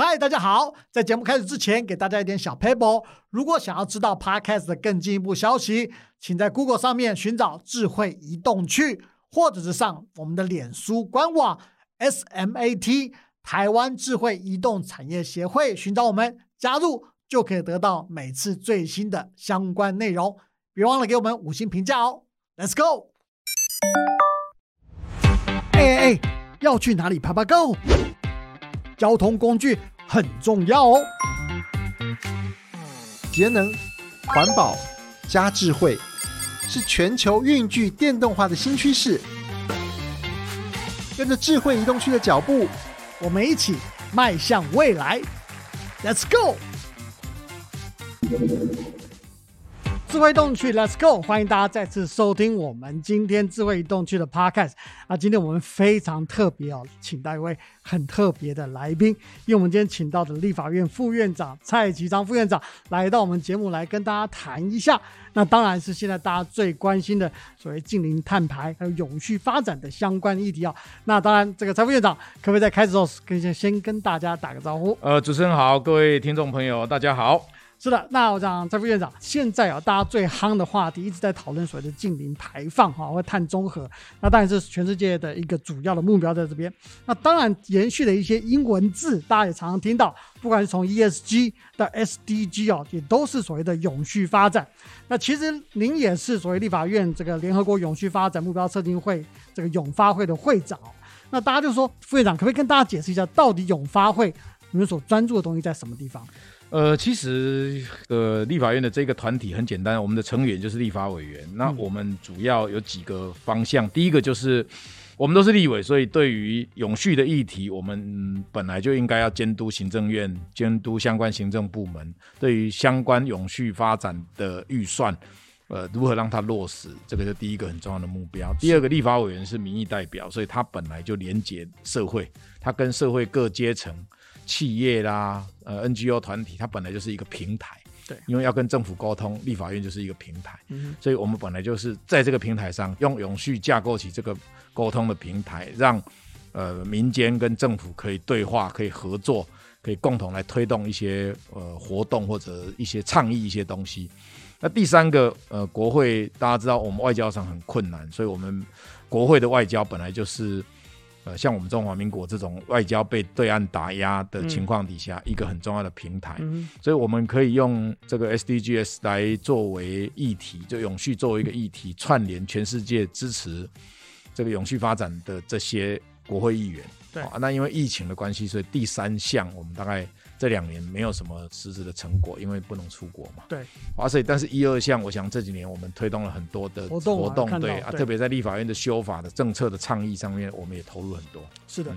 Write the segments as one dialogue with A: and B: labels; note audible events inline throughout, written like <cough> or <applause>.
A: 嗨，大家好！在节目开始之前，给大家一点小 paper。如果想要知道 Podcast 的更进一步消息，请在 Google 上面寻找“智慧移动去”，或者是上我们的脸书官网 SMAT 台湾智慧移动产业协会，寻找我们加入，就可以得到每次最新的相关内容。别忘了给我们五星评价哦！Let's go！哎哎哎，要去哪里爬爬 Go？交通工具很重要哦，
B: 节能、环保加智慧是全球运具电动化的新趋势。跟着智慧移动区的脚步，
A: 我们一起迈向未来。Let's go！智慧动区，Let's go！欢迎大家再次收听我们今天智慧移动区的 Podcast 啊！今天我们非常特别哦，请到一位很特别的来宾，因为我们今天请到的立法院副院长蔡其昌副院长来到我们节目来跟大家谈一下，那当然是现在大家最关心的所谓近零碳排还有永续发展的相关议题啊！那当然，这个蔡副院长可不可以在开始之后跟先先跟大家打个招呼？
C: 呃，主持人好，各位听众朋友，大家好。
A: 是的，那我讲蔡副院长，现在啊，大家最夯的话题一直在讨论所谓的近零排放哈，或碳中和，那当然是全世界的一个主要的目标在这边。那当然延续的一些英文字，大家也常常听到，不管是从 ESG 到 SDG 哦，也都是所谓的永续发展。那其实您也是所谓立法院这个联合国永续发展目标测定会这个永发会的会长。那大家就说，副院长可不可以跟大家解释一下，到底永发会你们所专注的东西在什么地方？
C: 呃，其实呃，立法院的这个团体很简单，我们的成员就是立法委员。那我们主要有几个方向，第一个就是我们都是立委，所以对于永续的议题，我们本来就应该要监督行政院、监督相关行政部门，对于相关永续发展的预算，呃，如何让它落实，这个是第一个很重要的目标。第二个，立法委员是民意代表，所以他本来就连接社会，他跟社会各阶层。企业啦，呃，NGO 团体，它本来就是一个平台，
A: 对，
C: 因为要跟政府沟通，立法院就是一个平台，嗯，所以我们本来就是在这个平台上，用永续架构起这个沟通的平台，让呃民间跟政府可以对话，可以合作，可以共同来推动一些呃活动或者一些倡议一些东西。那第三个，呃，国会大家知道我们外交上很困难，所以我们国会的外交本来就是。呃，像我们中华民国这种外交被对岸打压的情况底下，一个很重要的平台，所以我们可以用这个 SDGs 来作为议题，就永续作为一个议题，串联全世界支持这个永续发展的这些国会议员。
A: 对，
C: 那因为疫情的关系，所以第三项我们大概。这两年没有什么实质的成果，因为不能出国嘛。
A: 对，
C: 哇塞！但是一二项，我想这几年我们推动了很多的活动，对啊，特别在立法院的修法的政策的倡议上面，我们也投入很多。
A: 是的，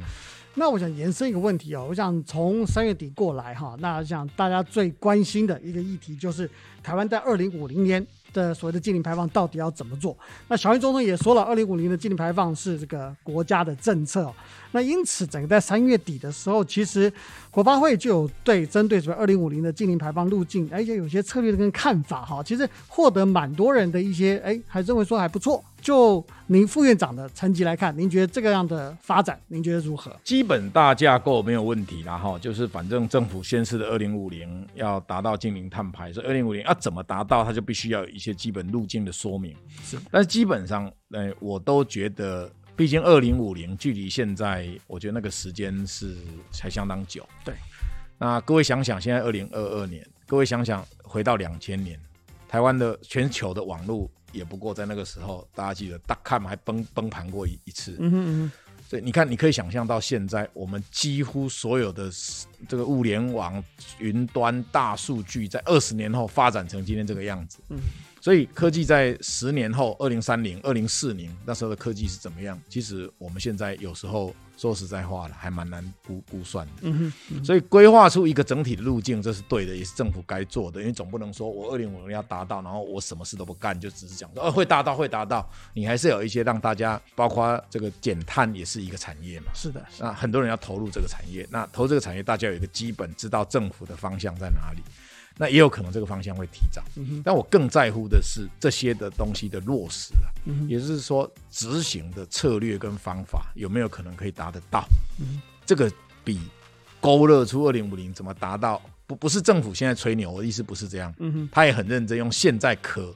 A: 那我想延伸一个问题哦，我想从三月底过来哈，那想大家最关心的一个议题就是台湾在二零五零年。的所谓的净零排放到底要怎么做？那小英总统也说了，二零五零的净零排放是这个国家的政策。那因此，整个在三月底的时候，其实国发会就有对针对什么二零五零的净零排放路径，而且有些策略跟看法哈，其实获得蛮多人的一些哎，还认为说还不错。就您副院长的层级来看，您觉得这个样的发展，您觉得如何？
C: 基本大架构没有问题啦哈，就是反正政府宣示的二零五零要达到净零碳排，所以二零五零要怎么达到，它就必须要有一些基本路径的说明。
A: 是，
C: 但是基本上，哎，我都觉得。毕竟二零五零距离现在，我觉得那个时间是还相当久。
A: 对，
C: 那各位想想，现在二零二二年，各位想想回到两千年，台湾的全球的网络也不过在那个时候，大家记得大看还崩崩盘过一一次。嗯哼嗯。所以你看，你可以想象到现在，我们几乎所有的这个物联网、云端、大数据，在二十年后发展成今天这个样子。嗯。所以科技在十年后，二零三零、二零四零那时候的科技是怎么样？其实我们现在有时候说实在话了，还蛮难估估算的。嗯哼。所以规划出一个整体的路径，这是对的，也是政府该做的。因为总不能说我二零五零要达到，然后我什么事都不干，就只是讲说，呃，会达到，会达到。你还是有一些让大家，包括这个减碳也是一个产业嘛。
A: 是的。
C: 那很多人要投入这个产业，那投这个产业，大家有一个基本知道政府的方向在哪里。那也有可能这个方向会提早，但我更在乎的是这些的东西的落实啊，也就是说执行的策略跟方法有没有可能可以达得到？这个比勾勒出二零五零怎么达到，不不是政府现在吹牛，我的意思不是这样，他也很认真用现在可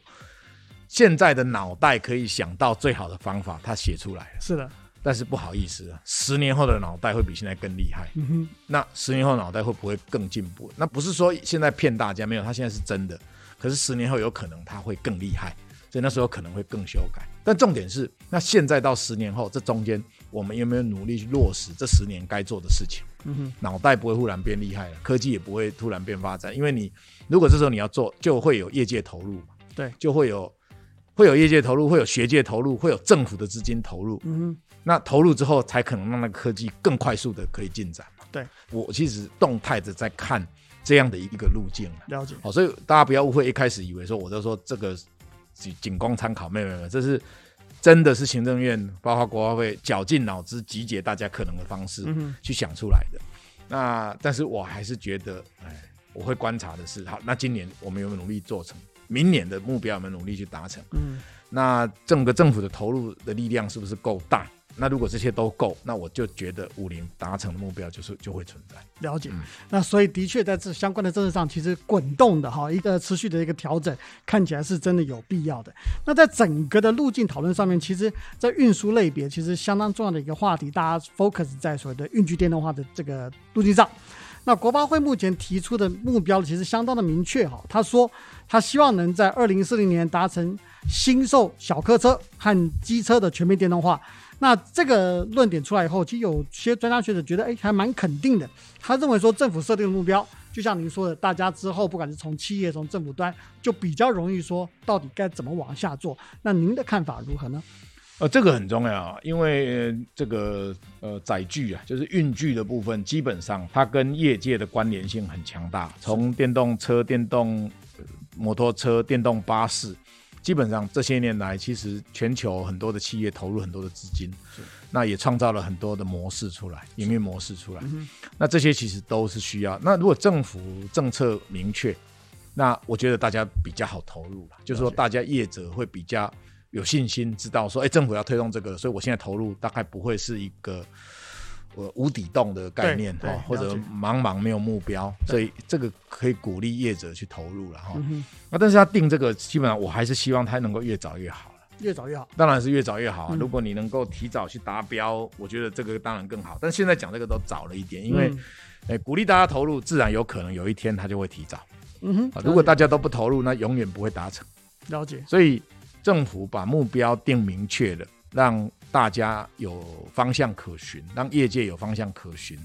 C: 现在的脑袋可以想到最好的方法，他写出来了。
A: 是的，
C: 但是不好意思啊，十年后的脑袋会比现在更厉害。
A: 嗯哼，
C: 那十年后脑袋会不会更进步？那不是说现在骗大家，没有，他现在是真的。可是十年后有可能他会更厉害，所以那时候可能会更修改。但重点是，那现在到十年后这中间，我们有没有努力去落实这十年该做的事情？
A: 嗯哼，
C: 脑袋不会忽然变厉害了，科技也不会突然变发展，因为你如果这时候你要做，就会有业界投入嘛，
A: 对，
C: 就会有会有业界投入，会有学界投入，会有政府的资金投入。
A: 嗯哼，
C: 那投入之后，才可能让那个科技更快速的可以进展嘛。
A: 对
C: 我其实动态的在看这样的一个路径啊。
A: 了解，
C: 好，所以大家不要误会，一开始以为说我就说这个仅仅供参考，没有没有，这是真的是行政院包括国发会绞尽脑汁集结大家可能的方式
A: 嗯，
C: 去想出来的。那但是我还是觉得，哎，我会观察的是，好，那今年我们有没有努力做成？明年的目标有没有努力去达成？
A: 嗯，
C: 那整个政府的投入的力量是不是够大？那如果这些都够，那我就觉得五零达成的目标就是就会存在。
A: 了解
C: 嗯。
A: 那所以的确在这相关的政策上，其实滚动的哈一个持续的一个调整，看起来是真的有必要的。那在整个的路径讨论上面，其实在运输类别其实相当重要的一个话题，大家 focus 在所谓的运具电动化的这个路径上。那国发会目前提出的目标其实相当的明确哈，他说他希望能在二零四零年达成新售小客车和机车的全面电动化。那这个论点出来以后，其实有些专家学者觉得，哎，还蛮肯定的。他认为说，政府设定的目标，就像您说的，大家之后不管是从企业、从政府端，就比较容易说到底该怎么往下做。那您的看法如何呢？
C: 呃，这个很重要啊，因为、这个呃载具啊，就是运具的部分，基本上它跟业界的关联性很强大。从电动车、电动摩托车、电动巴士，基本上这些年来，其实全球很多的企业投入很多的资金，那也创造了很多的模式出来，营运模式出来。那这些其实都是需要。那如果政府政策明确，那我觉得大家比较好投入了，就是说大家业者会比较有信心，知道说，哎，政府要推动这个，所以我现在投入大概不会是一个呃无底洞的概念哈，或者茫茫没有目标，所以这个可以鼓励业者去投入了哈。那但是他定这个，基本上我还是希望他能够越早越好了。
A: 越早越好。
C: 当然是越早越好啊！
A: 嗯
C: 如果你能够提早去达标，我觉得这个当然更好。但现在讲这个都早了一点，因为鼓励大家投入，自然有可能有一天他就会提早
A: 嗯哼
C: 啊。，如果大家都不投入，那永远不会达成。
A: 了解，
C: 所以政府把目标定明确了，让大家有方向可循，让业界有方向可循。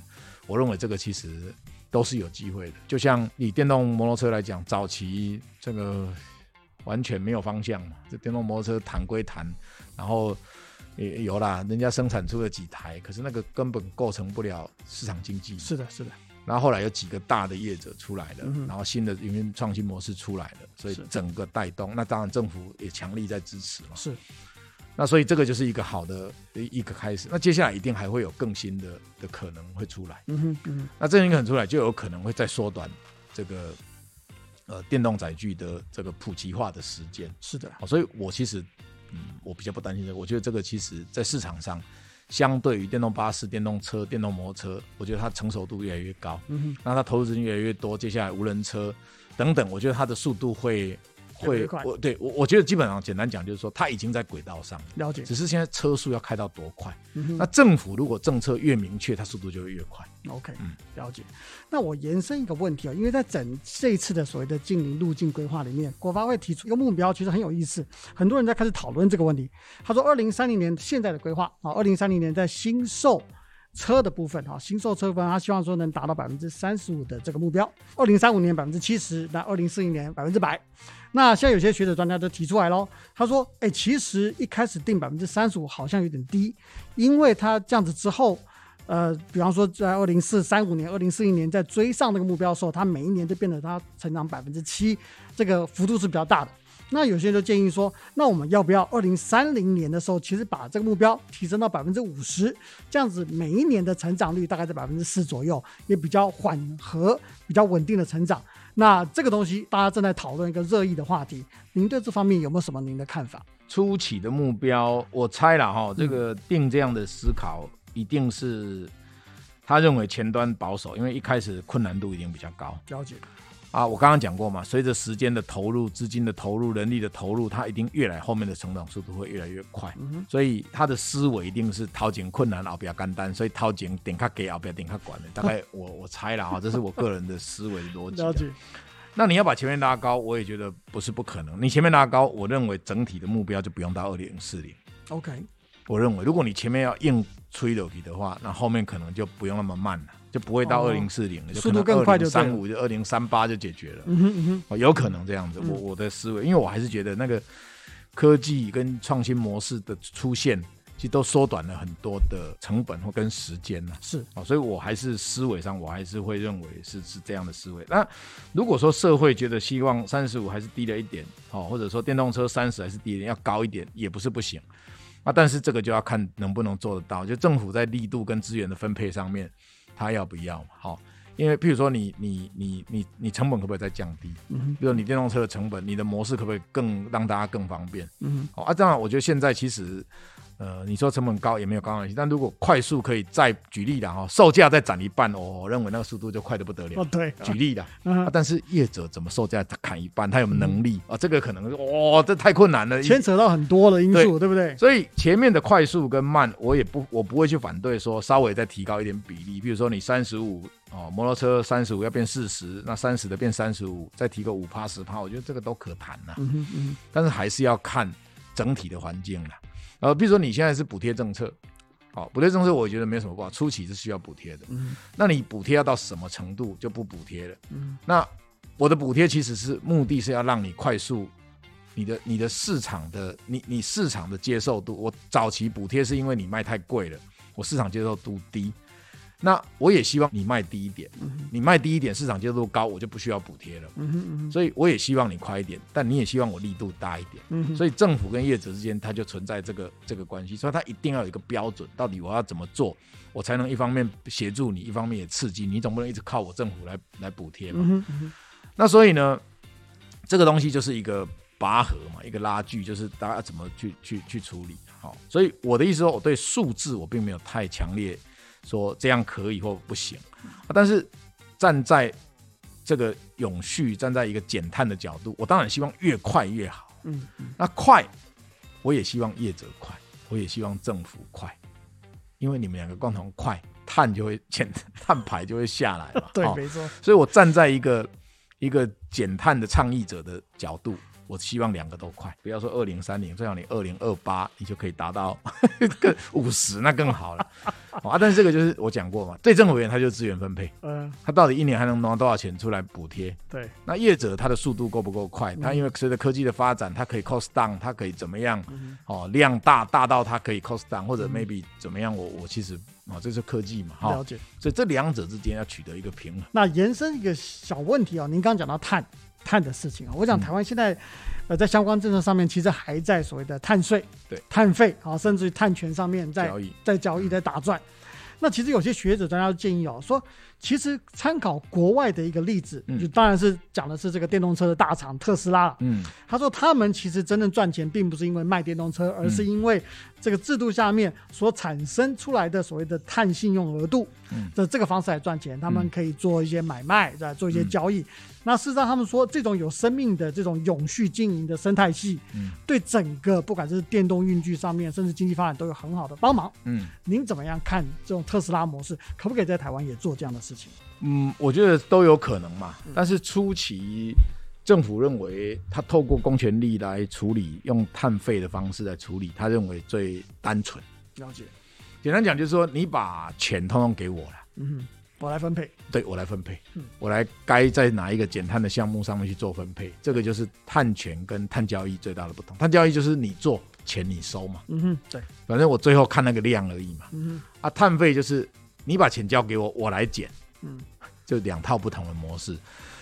C: 我认为这个其实都是有机会的。就像以电动摩托车来讲，早期这个完全没有方向嘛，这电动摩托车谈归谈，然后也有啦，人家生产出了几台，可是那个根本构成不了市场经济。
A: 是的，是的，
C: 然后后来有几个大的业者出来了，
A: 嗯
C: 然后新的营运创新模式出来了，所以整个带动。那当然政府也强力在支持嘛。
A: 是
C: 那所以这个就是一个好的一一个开始。那接下来一定还会有更新的的可能会出来。
A: 嗯哼，嗯哼，
C: 那这一个可能出来，就有可能会再缩短这个呃电动载具的这个普及化的时间。
A: 是的，
C: 好，所以我其实嗯，我比较不担心这个。我觉得这个其实在市场上，相对于电动巴士、电动车、电动摩托车，我觉得它成熟度越来越高。
A: 嗯哼，
C: 那它投入资人越来越多，接下来无人车等等，我觉得它的速度会会我对我我觉得基本上简单讲就是说，它已经在轨道上了，
A: 了解，
C: 只是现在车速要开到多快。
A: 嗯
C: 那政府如果政策越明确，它速度就会越快。
A: OK，
C: 嗯
A: 了解。那我延伸一个问题啊，因为在整这一次的所谓的近邻路径规划里面，国发会提出一个目标，其实很有意思，很多人在开始讨论这个问题。他说，二零三零年现在的规划啊，二零三零年在新售车的部分哈，新售车部分，他希望说能达到百分之三十五的这个目标，二零三五年百分之七十，那二零四零年百分之百。那现在有些学者专家都提出来喽，他说，哎，其实一开始定百分之三十五好像有点低，因为他这样子之后。呃，比方说在二零四三五年、二零四零年在追上那个目标的时候，它每一年都变得它成长百分之七，这个幅度是比较大的。那有些人就建议说，那我们要不要二零三零年的时候，其实把这个目标提升到百分之五十，这样子每一年的成长率大概在百分之四左右，也比较缓和、比较稳定的成长。那这个东西大家正在讨论一个热议的话题，您对这方面有没有什么您的看法？
C: 初期的目标，我猜了
A: 嗯
C: 哈，这个定这样的思考，一定是他认为前端保守，因为一开始困难度一定比较高。
A: 了解。
C: 啊，我刚刚讲过嘛，随着时间的投入、资金的投入、人力的投入，它一定越来后面的成长速度会越来越快。所以他的思维一定是掏钱困难，后比较简单，所以掏钱点卡给，后比较点卡管的。大概 <laughs> 我我猜了啊，这是我个人的思维逻辑。
A: 了解。
C: 那你要把前面拉高，我也觉得不是不可能。你前面拉高，我认为整体的目标就不用到二零四零。
A: OK。
C: 我认为，如果你前面要硬吹楼梯的话，那后面可能就不用那么慢了。就不会到二零四零了，
A: 速度更快就
C: 三五就二零三八就解决了，哦，有可能这样子。我我的思维，因为我还是觉得那个科技跟创新模式的出现，其实都缩短了很多的成本或跟时间呢。
A: 是
C: 啊，所以我还是思维上，我还是会认为是是这样的思维。那如果说社会觉得希望三十五还是低了一点，哦，或者说电动车三十还是低一点，要高一点也不是不行。啊，但是这个就要看能不能做得到，就政府在力度跟资源的分配上面。他要不要嘛？好，因为譬如说你你你你你成本可不可以再降低？嗯，比如你电动车的成本，你的模式可不可以更让大家更方便？嗯，好啊，这样我觉得现在其实。呃，你说成本高也没有高关系，但如果快速可以再举例的哈，售价再涨一半，我认为那个速度就快的不得了。
A: 哦，对，
C: 举例的，但是业者怎么售价砍一半，他有没有能力啊？这个可能哇，这太困难了，
A: 牵扯到很多的因素，对不对？
C: 所以前面的快速跟慢，我也不，我不会去反对说稍微再提高一点比例，比如说你三十五哦，摩托车三十五要变四十，那三十的变三十五，再提个五趴十趴，我觉得这个都可谈呐。嗯嗯，但是还是要看整体的环境了。呃，比如说你现在是补贴政策，好，补贴政策我觉得没什么不好，初期是需要补贴的。嗯，那你补贴要到什么程度就不补贴了？嗯，那我的补贴其实是目的是要让你快速，你的你的市场的你你市场的接受度，我早期补贴是因为你卖太贵了，我市场接受度低。那我也希望你卖低一点，你卖低一点，市场接受度高，我就不需要补贴了。所以我也希望你快一点，但你也希望我力度大一点。所以政府跟业者之间，它就存在这个这个关系，所以它一定要有一个标准，到底我要怎么做，我才能一方面协助你，一方面也刺激你，总不能一直靠我政府来来补贴嘛。那所以呢，这个东西就是一个拔河嘛，一个拉锯，就是大家怎么去去去处理。好，所以我的意思说，我对数字我并没有太强烈。说这样可以或不行，但是站在这个永续、站在一个减碳的角度，我当然希望越快越好。嗯，那快，我也希望业者快，我也希望政府快，因为你们两个共同快，碳就会减，<laughs> 碳排就会下来嘛。<laughs>
A: 对，没错。
C: 所以我站在一个一个减碳的倡议者的角度。我希望两个都快，不要说二零三零，最好你二零二八你就可以达到 <laughs> 更五十，那更好了啊！但是这个就是我讲过嘛，对政府而言，他就是资源分配，嗯，他到底一年还能拿多少钱出来补贴？
A: 对，
C: 那业者他的速度够不够快？他因为随着科技的发展，他可以 cost down，他可以怎么样？哦，量大大到他可以 cost down，或者 maybe 怎么样？我我其实啊，这是科技嘛，
A: 哈，了解。
C: 所以这两者之间要取得一个平衡。
A: 那延伸一个小问题啊，您刚刚讲到碳。碳的事情啊，我想台湾现在，呃，在相关政策上面，其实还在所谓的碳税、
C: 对。
A: 碳费啊，甚至于碳权上面在在交易在打转。那其实有些学者专家建议哦，说其实参考国外的一个例子，就当然是讲的是这个电动车的大厂特斯拉。嗯，他说他们其实真正赚钱，并不是因为卖电动车，而是因为这个制度下面所产生出来的所谓的碳信用额度，的这个方式来赚钱。他们可以做一些买卖，在做一些交易。那事实上，他们说这种有生命的这种永续经营的生态系，嗯，对整个不管是电动运具上面，甚至经济发展都有很好的帮忙。嗯，您怎么样看这种特斯拉模式，可不可以在台湾也做这样的事情？
C: 嗯，我觉得都有可能嘛。但是初期政府认为，他透过公权力来处理，用碳费的方式来处理，他认为最单纯。
A: 了解。
C: 简单讲，就是说你把钱通通给我了。嗯。
A: 我来分配，
C: 对我来分配，嗯我来该在哪一个减碳的项目上面去做分配，这个就是碳权跟碳交易最大的不同。碳交易就是你做钱你收嘛，嗯哼，对，反正我最后看那个量而已嘛，嗯哼，啊，碳费就是你把钱交给我，我来减，嗯，<laughs> 就两套不同的模式。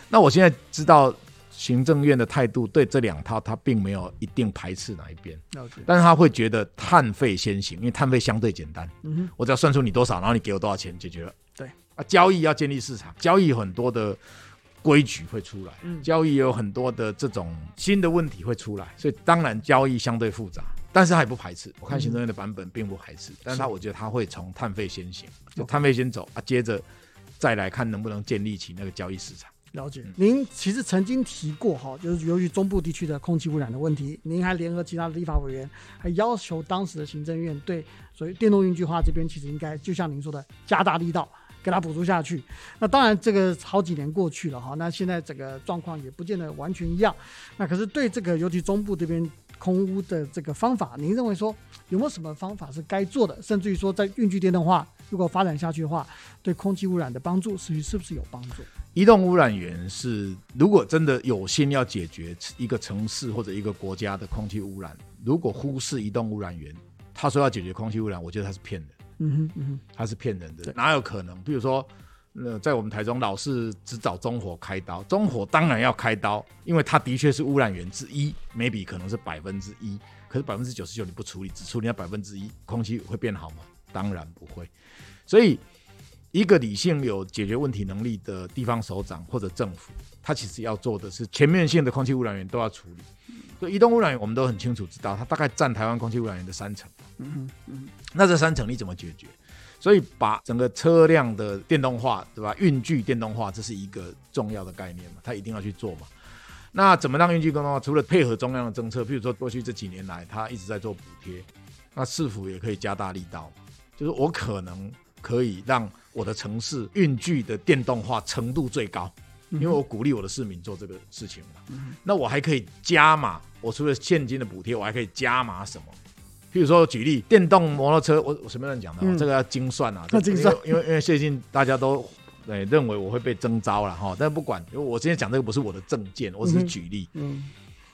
C: 那我现在知道行政院的态度对这两套，他并没有一定排斥哪一边，但是他会觉得碳费先行，因为碳费相对简单，嗯哼，我只要算出你多少，然后你给我多少钱，解决了。对。啊，交易要建立市场，交易很多的规矩会出来，交易有很多的这种新的问题会出来，所以当然交易相对复杂。但是他也不排斥。我看行政院的版本并不排斥，但是他我觉得他会从碳费先行，就碳费先走啊，接着再来看能不能建立起那个交易市场。
A: 了解，您其实曾经提过哈，就是由于中部地区的空气污染的问题，您还联合其他的立法委员，还要求当时的行政院对所谓电动运具化这边，其实应该就像您说的，加大力道给它补助下去。那当然，这个好几年过去了哈，那现在整个状况也不见得完全一样。那可是对这个尤其中部这边空污的这个方法，您认为说有没有什么方法是该做的？甚至于说在运具电动化如果发展下去的话，对空气污染的帮助是是不是有帮助？
C: 移动污染源是，如果真的有心要解决一个城市或者一个国家的空气污染，如果忽视移动污染源，他说要解决空气污染，我觉得他是骗人。嗯哼，嗯哼，他是骗人的，哪有可能？比如说，呃，在我们台中老是只找中火开刀，中火当然要开刀，因为它的确是污染源之一，maybe 可能是百分之一，可是百分之九十九你不处理，只处理那百分之一，空气会变好吗？当然不会，所以。一个理性有解决问题能力的地方首长或者政府，他其实要做的是全面性的空气污染源都要处理。所以移动污染源我们都很清楚知道，它大概占台湾空气污染源的三成。那这三成你怎么解决？所以把整个车辆的电动化，对吧？运具电动化，这是一个重要的概念嘛，他一定要去做嘛。那怎么让运具电动化？除了配合中央的政策，譬如说过去这几年来，他一直在做补贴，那是否也可以加大力道？就是我可能。可以让我的城市运具的电动化程度最高，因为我鼓励我的市民做这个事情嘛。那我还可以加码，我除了现金的补贴，我还可以加码什么？譬如说举例，电动摩托车，我我什么人讲的？这个要精算啊，
A: 精算，
C: 因为因为最近大家都对认为我会被征召了哈，但不管，因为我今天讲这个不是我的证件，我只是举例。嗯。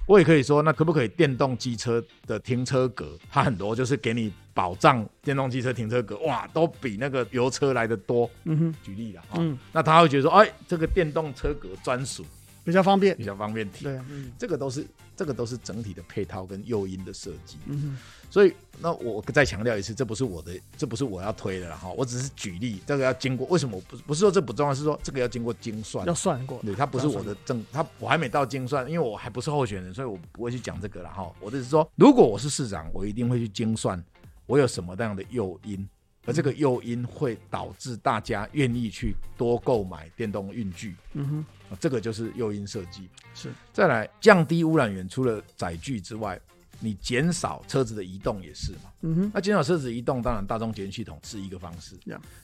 C: 我也可以说，那可不可以电动机车的停车格？它很多就是给你保障，电动机车停车格哇，都比那个油车来的多。嗯哼，举例了啊，那他会觉得说，哎，这个电动车格专属。
A: 比较方便，
C: 比较方便停。对，嗯这个都是这个都是整体的配套跟诱因的设计。嗯所以那我再强调一次，这不是我的，这不是我要推的哈。我只是举例，这个要经过。为什么不不是说这不重要？是说这个要经过精算，
A: 要算过。
C: 对，它不是我的正，它我还没到精算，因为我还不是候选人，所以我不会去讲这个了哈。我的是说，如果我是市长，我一定会去精算，我有什么样的诱因。而这个诱因会导致大家愿意去多购买电动运具，嗯哼，这个就是诱因设计。
A: 是，
C: 再来降低污染源，除了载具之外，你减少车子的移动也是嘛，嗯哼。那减少车子移动，当然大众捷运系统是一个方式。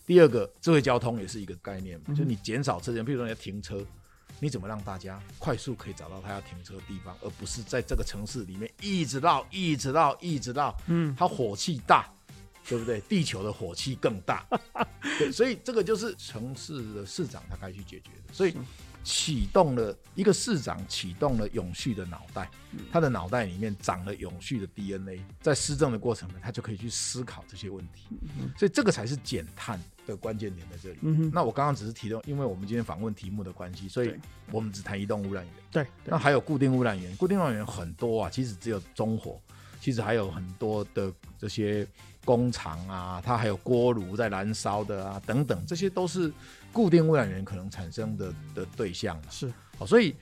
C: 第二个，智慧交通也是一个概念，就你减少车间，比如说你要停车，你怎么让大家快速可以找到他要停车的地方，而不是在这个城市里面一直绕、一直绕、一直绕，嗯，它火气大。对不对？地球的火气更大，<laughs> 对，所以这个就是城市的市长他该去解决的。所以启动了一个市长启动了永续的脑袋，他的脑袋里面长了永续的 DNA，在施政的过程呢，他就可以去思考这些问题。所以这个才是减碳的关键点在这里。那我刚刚只是提到，因为我们今天访问题目的关系，所以我们只谈移动污染源。
A: 对，
C: 那还有固定污染源，固定污染源很多啊，其实只有中火，其实还有很多的这些。工厂啊，它还有锅炉在燃烧的啊，等等，这些都是固定污染源可能产生的的对象。
A: 是，
C: 哦，所以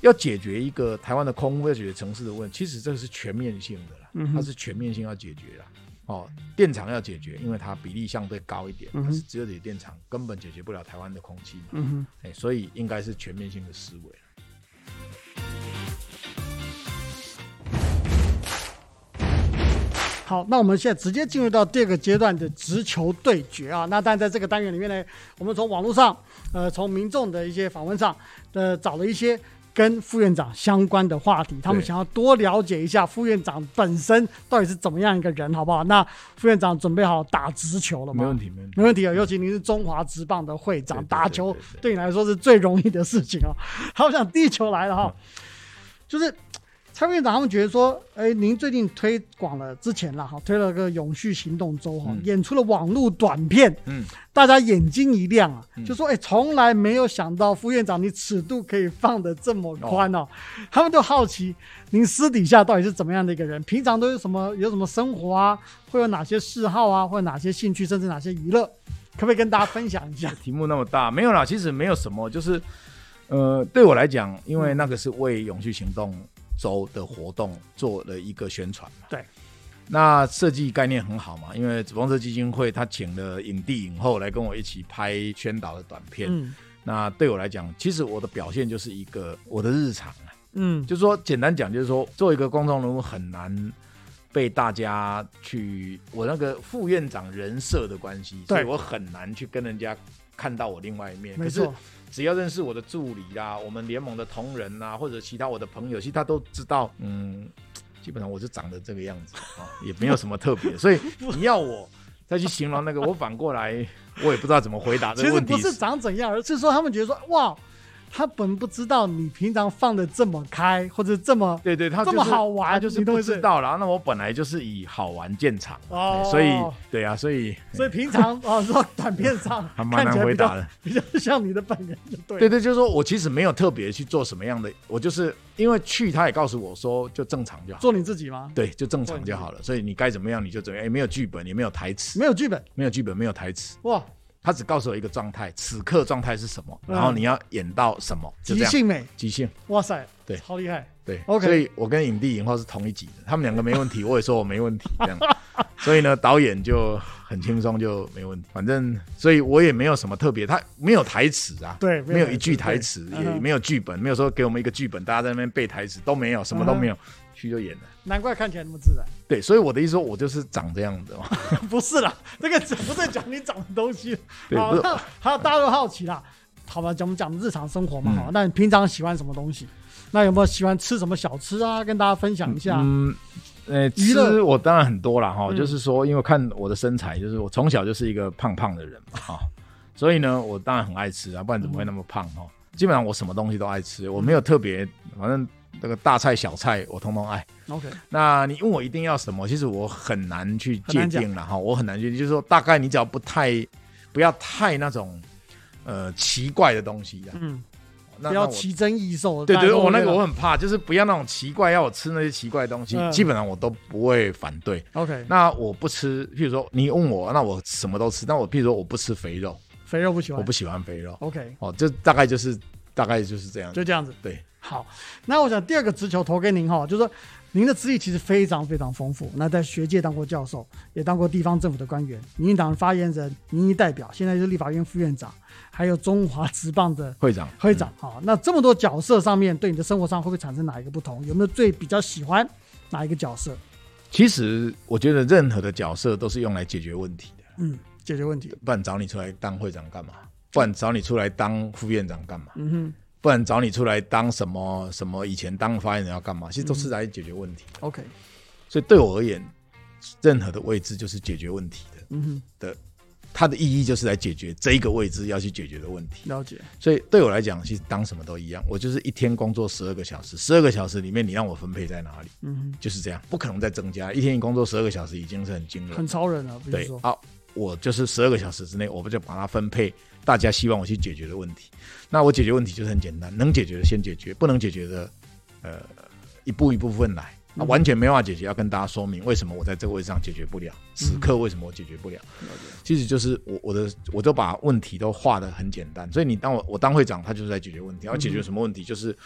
C: 要解决一个台湾的空污，要解决城市的问题，其实这是全面性的啦，它是全面性要解决啦。哦，电厂要解决，因为它比例相对高一点，但是只有这电厂根本解决不了台湾的空气。嗯哼，哎，所以应该是全面性的思维。
A: 好，那我们现在直接进入到第二个阶段的直球对决啊。那但在这个单元里面呢，我们从网络上，呃，从民众的一些访问上，呃，找了一些跟副院长相关的话题，他们想要多了解一下副院长本身到底是怎么样一个人，好不好？那副院长准备好打直球了吗？
C: 没问题，没问题，
A: 没问题啊。尤其您是中华职棒的会长，打球对你来说是最容易的事情啊。好，想地球来了哈，就是。蔡院长他们觉得说，哎，您最近推广了之前了哈，推了个永续行动周哈，演出了网络短片，嗯，大家眼睛一亮啊，就说，哎，从来没有想到副院长你尺度可以放得这么宽哦，他们都好奇您私底下到底是怎么样的一个人，平常都有什么有什么生活啊，会有哪些嗜好啊，或者哪些兴趣，甚至哪些娱乐，可不可以跟大家分享一下？
C: 题目那么大，没有啦，其实没有什么，就是，呃，对我来讲，因为那个是为永续行动。周的活动做了一个宣传
A: 对，
C: 那设计概念很好嘛，因为紫光社基金会他请了影帝影后来跟我一起拍宣导的短片。
A: 嗯。
C: 那对我来讲，其实我的表现就是一个我的日常啊，
A: 嗯，
C: 就是说简单讲，就是说做一个公众人物很难被大家去我那个副院长人设的关系，
A: 对。
C: 所以我很难去跟人家看到我另外一面。可是，只要认识我的助理啦，我们联盟的同仁啊，或者其他我的朋友，其实他都知道，嗯，基本上我是长得这个样子啊、也没有什么特别。<laughs> 所以你要我再去形容那个，我反过来我也不知道怎么回答这
A: 其实
C: 个问题。
A: 不是长怎样，而是说他们觉得说哇，他本不知道你平常放的这么开，或者这么
C: 对对，他、
A: 这
C: 就是、
A: 么好玩
C: 他就是不
A: 你
C: 知道啦。那我本来就是以好玩见长，
A: 哦
C: 所以对啊，所以
A: 所以平常哦说短片上 <laughs>
C: 还蛮难回答的。<laughs>
A: 比较像你的本人就对。
C: 对对，就是说我其实没有特别去做什么样的，我就是因为去，他也告诉我说就正常就好，
A: 做你自己吗？
C: 对，就正常就好了。所以你该怎么样你就怎么样，也没有剧本，也没有台词，
A: 没有剧本
C: 没有剧本，没有台词，
A: 哇，
C: 他只告诉我一个状态，此刻状态是什么，
A: 嗯。
C: 然后你要演到什么，就这样。
A: 即兴美，
C: 即兴，
A: 哇塞，
C: 对。
A: 超厉害。
C: 对
A: OK
C: 所以我跟影帝、影后是同一集的，他们两个没问题，我也说我没问题，这样。<laughs> 所以呢，导演就很轻松就没问题，反正，所以我也没有什么特别，他没有台词啊，
A: 对
C: 没有一句台词，也没有剧本，没有说给我们一个剧本，大家在那边背台词都没有，什么都没
A: 嗯
C: 有，去就演了。
A: 难怪看起来那么自然。
C: 对，所以我的意思说，我就是长这样的嘛。<laughs>
A: 不是啦，这个只不是讲你长的东西。好那还有大家都好奇啦，好吧，讲我们讲日常生活嘛，
C: 嗯
A: 好，那你平常喜欢什么东西？那有没有喜欢吃什么小吃啊？跟大家分享一下。
C: 嗯，呃，
A: 娱乐
C: 吃我当然很多了哈，
A: 嗯
C: 就是说，因为看我的身材，就是我从小就是一个胖胖的人嘛 <laughs> 哈，所以呢，我当然很爱吃啊，不然怎么会那么胖哈？基本上我什么东西都爱吃，我没有特别，反正这个大菜小菜我通通爱。
A: OK，
C: 那你问我一定要什么，其实我很难去界定了哈，我很难界定，就是说大概你只要不太不要太那种呃奇怪的东西呀，
A: 嗯，
C: 那
A: 不要奇珍异兽。
C: 对对，我那个我很怕，就是不要那种奇怪，要我吃那些奇怪的东西，
A: 嗯
C: 基本上我都不会反对。
A: OK，
C: 那我不吃，譬如说你问我，那我什么都吃。那我譬如说我不吃肥肉，
A: 肥肉不喜欢。
C: 我不喜欢肥肉。
A: OK，
C: 哦，这大概就是大概就是这样。
A: 就这样子。
C: 对，
A: 好，那我想第二个直球投给您哈，就是说您的资历其实非常非常丰富。那在学界当过教授，也当过地方政府的官员，民进党的发言人、民意代表，现在是立法院副院长，还有中华职棒的
C: 会长，
A: 会长。好，那这么多角色上面，对你的生活上会不会产生哪一个不同？有没有最比较喜欢哪一个角色？
C: 其实我觉得任何的角色都是用来解决问题的，
A: 嗯，解决问题。
C: 不然找你出来当会长干嘛？不然找你出来当副院长干嘛？
A: 嗯哼
C: 不然找你出来当什么什么？以前当发言人要干嘛？其实都是来解决问题。
A: ，OK，
C: 所以对我而言，任何的位置就是解决问题的。
A: 嗯哼，的
C: 它的意义就是来解决这一个位置要去解决的问题。
A: 了解。
C: 所以对我来讲，其实当什么都一样，我就是一天工作十二个小时，十二个小时里面你让我分配在哪里，
A: 嗯哼，
C: 就是这样，不可能再增加。一天你工作十二个小时已经是很惊人
A: 很，超人了，
C: 对啊，我就是十二个小时之内，我不就把它分配大家希望我去解决的问题。那我解决问题就是很简单，能解决的先解决，不能解决的，呃，一步一部分来。那
A: 嗯
C: 完全没办法解决，要跟大家说明为什么我在这个位置上解决不了，此刻为什么我解决不了。其实就是我我的我都把问题都画的很简单，所以你当我我当会长，他就是在解决问题。要解决什么问题？就是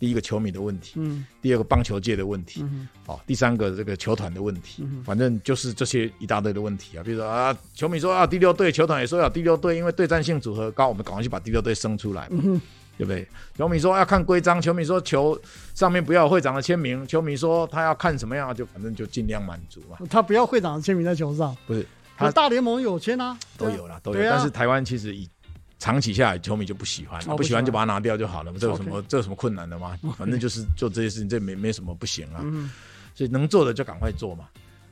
C: 第一个球迷的问题，
A: 嗯
C: 第二个棒球界的问题，
A: 嗯
C: 哦，第三个这个球团的问题
A: 嗯，
C: 反正就是这些一大堆的问题啊。比如说啊，球迷说啊第六队，球团也说要第六队，因为对战性组合高，我们赶快去把第六队生出来嘛。
A: 嗯，
C: 对不对？球迷说要看规章，球迷说球上面不要会长的签名，球迷说他要看什么样，就反正就尽量满足嘛。
A: 他不要会长的签名在球上，
C: 不是他
A: 大联盟有签啊，
C: 都有啦，都有。
A: 啊
C: 但是台湾其实以长期下来，球迷就不喜欢，
A: 哦
C: 不喜欢就把它拿掉就好了嘛。这有什么这有什么困难的吗？<laughs> 反正就是做这些事情，这没没什么不行啊。
A: 嗯
C: 所以能做的就赶快做嘛。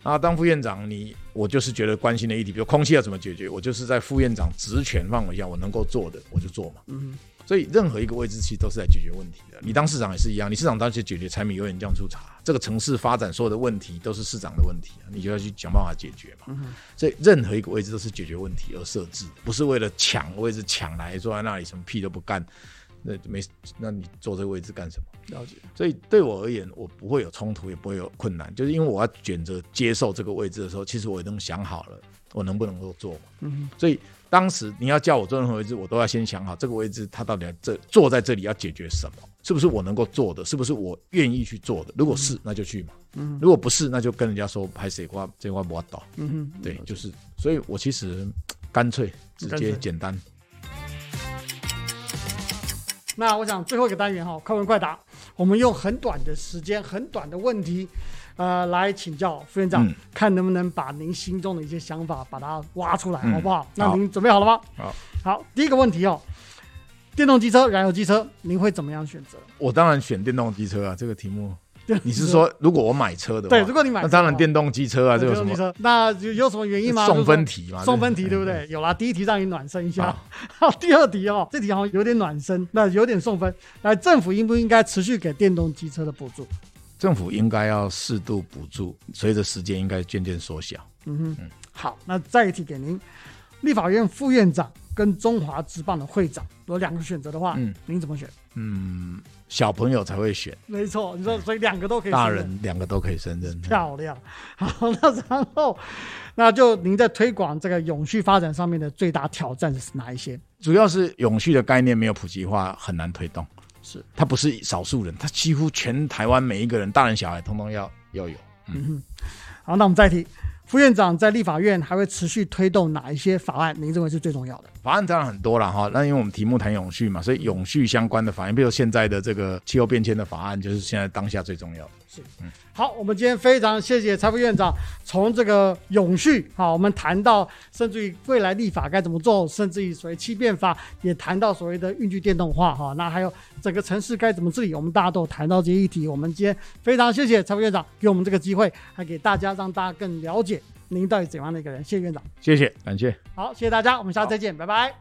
C: 啊，当副院长你，我就是觉得关心的议题，比如空气要怎么解决，我就是在副院长职权范围下，我能够做的我就做嘛。
A: 嗯
C: 所以任何一个位置其实都是在解决问题的。你当市长也是一样，你市长当然去解决柴米油盐酱醋茶，这个城市发展所有的问题都是市长的问题啊，你就要去想办法解决嘛。
A: 嗯
C: 所以任何一个位置都是解决问题而设置的，不是为了抢位置抢来坐在那里什么屁都不干，那没那你坐这个位置干什么？
A: 了解，
C: 所以对我而言，我不会有冲突，也不会有困难，就是因为我要选择接受这个位置的时候，其实我已经想好了我能不能够做嘛。
A: 嗯
C: 所以当时你要叫我做任何位置，我都要先想好这个位置他到底要这坐在这里要解决什么，是不是我能够做的，是不是我愿意去做的？如果是，那就去嘛。嗯，如果不是，那就跟人家说拍谁话这话不要倒。
A: 嗯哼，
C: 对，就是，所以我其实干脆直接简单。
A: 那我想最后一个单元哈，快问快答，我们用很短的时间、很短的问题，呃，来请教副院长，
C: 嗯
A: 看能不能把您心中的一些想法把它挖出来，
C: 嗯
A: 好不好？那您准备好了吗？
C: 好，
A: 好，第一个问题哦，电动机车、燃油机车，您会怎么样选择？
C: 我当然选电动机车啊，这个题目你是说如果我买车的话，
A: 对，如果你买
C: 那当然
A: 车
C: 电动机车啊，
A: 哦
C: 这个什么
A: 那有有什么原因吗？
C: 送分
A: 题，
C: 题嘛？
A: 送分题对不对？有啦，第一题让你暖身一下，<laughs> 好，第二题哦，这题好像有点暖身，那有点送分。来，政府应不应该持续给电动机车的补助？
C: 政府应该要适度补助，随着时间应该渐渐缩小。
A: 嗯哼，好，那再一题给您，立法院副院长跟中华职棒的会长有两个选择的话，
C: 嗯
A: 您怎么选？
C: 嗯，小朋友才会选，
A: 没错，你说所以两个都可以，
C: 大人两个都可以胜任。
A: 漂亮。好，那然后，那就您在推广这个永续发展上面的最大挑战是哪一些？
C: 主要是永续的概念没有普及化，很难推动。
A: 是，
C: 他不是少数人，他几乎全台湾每一个人，大人小孩，通通要要有。
A: 嗯好，那我们再提，副院长在立法院还会持续推动哪一些法案？您认为是最重要的？
C: 法案当然很多了哈，那因为我们题目谈永续嘛，所以永续相关的法案，比如现在的这个气候变迁的法案，就是现在当下最重要的。
A: 是，嗯，好。我们今天非常谢谢财副院长，从这个永续好，我们谈到甚至于未来立法该怎么做，甚至于所谓欺骗法也谈到所谓的运具电动化。哈，那还有整个城市该怎么治理？我们大家都谈到这些议题，我们今天非常谢谢财副院长给我们这个机会，还给大家让大家更了解您到底怎样的一个人。谢谢院长，
C: 谢谢，感谢。
A: 好，谢谢大家，我们下次再见，拜拜。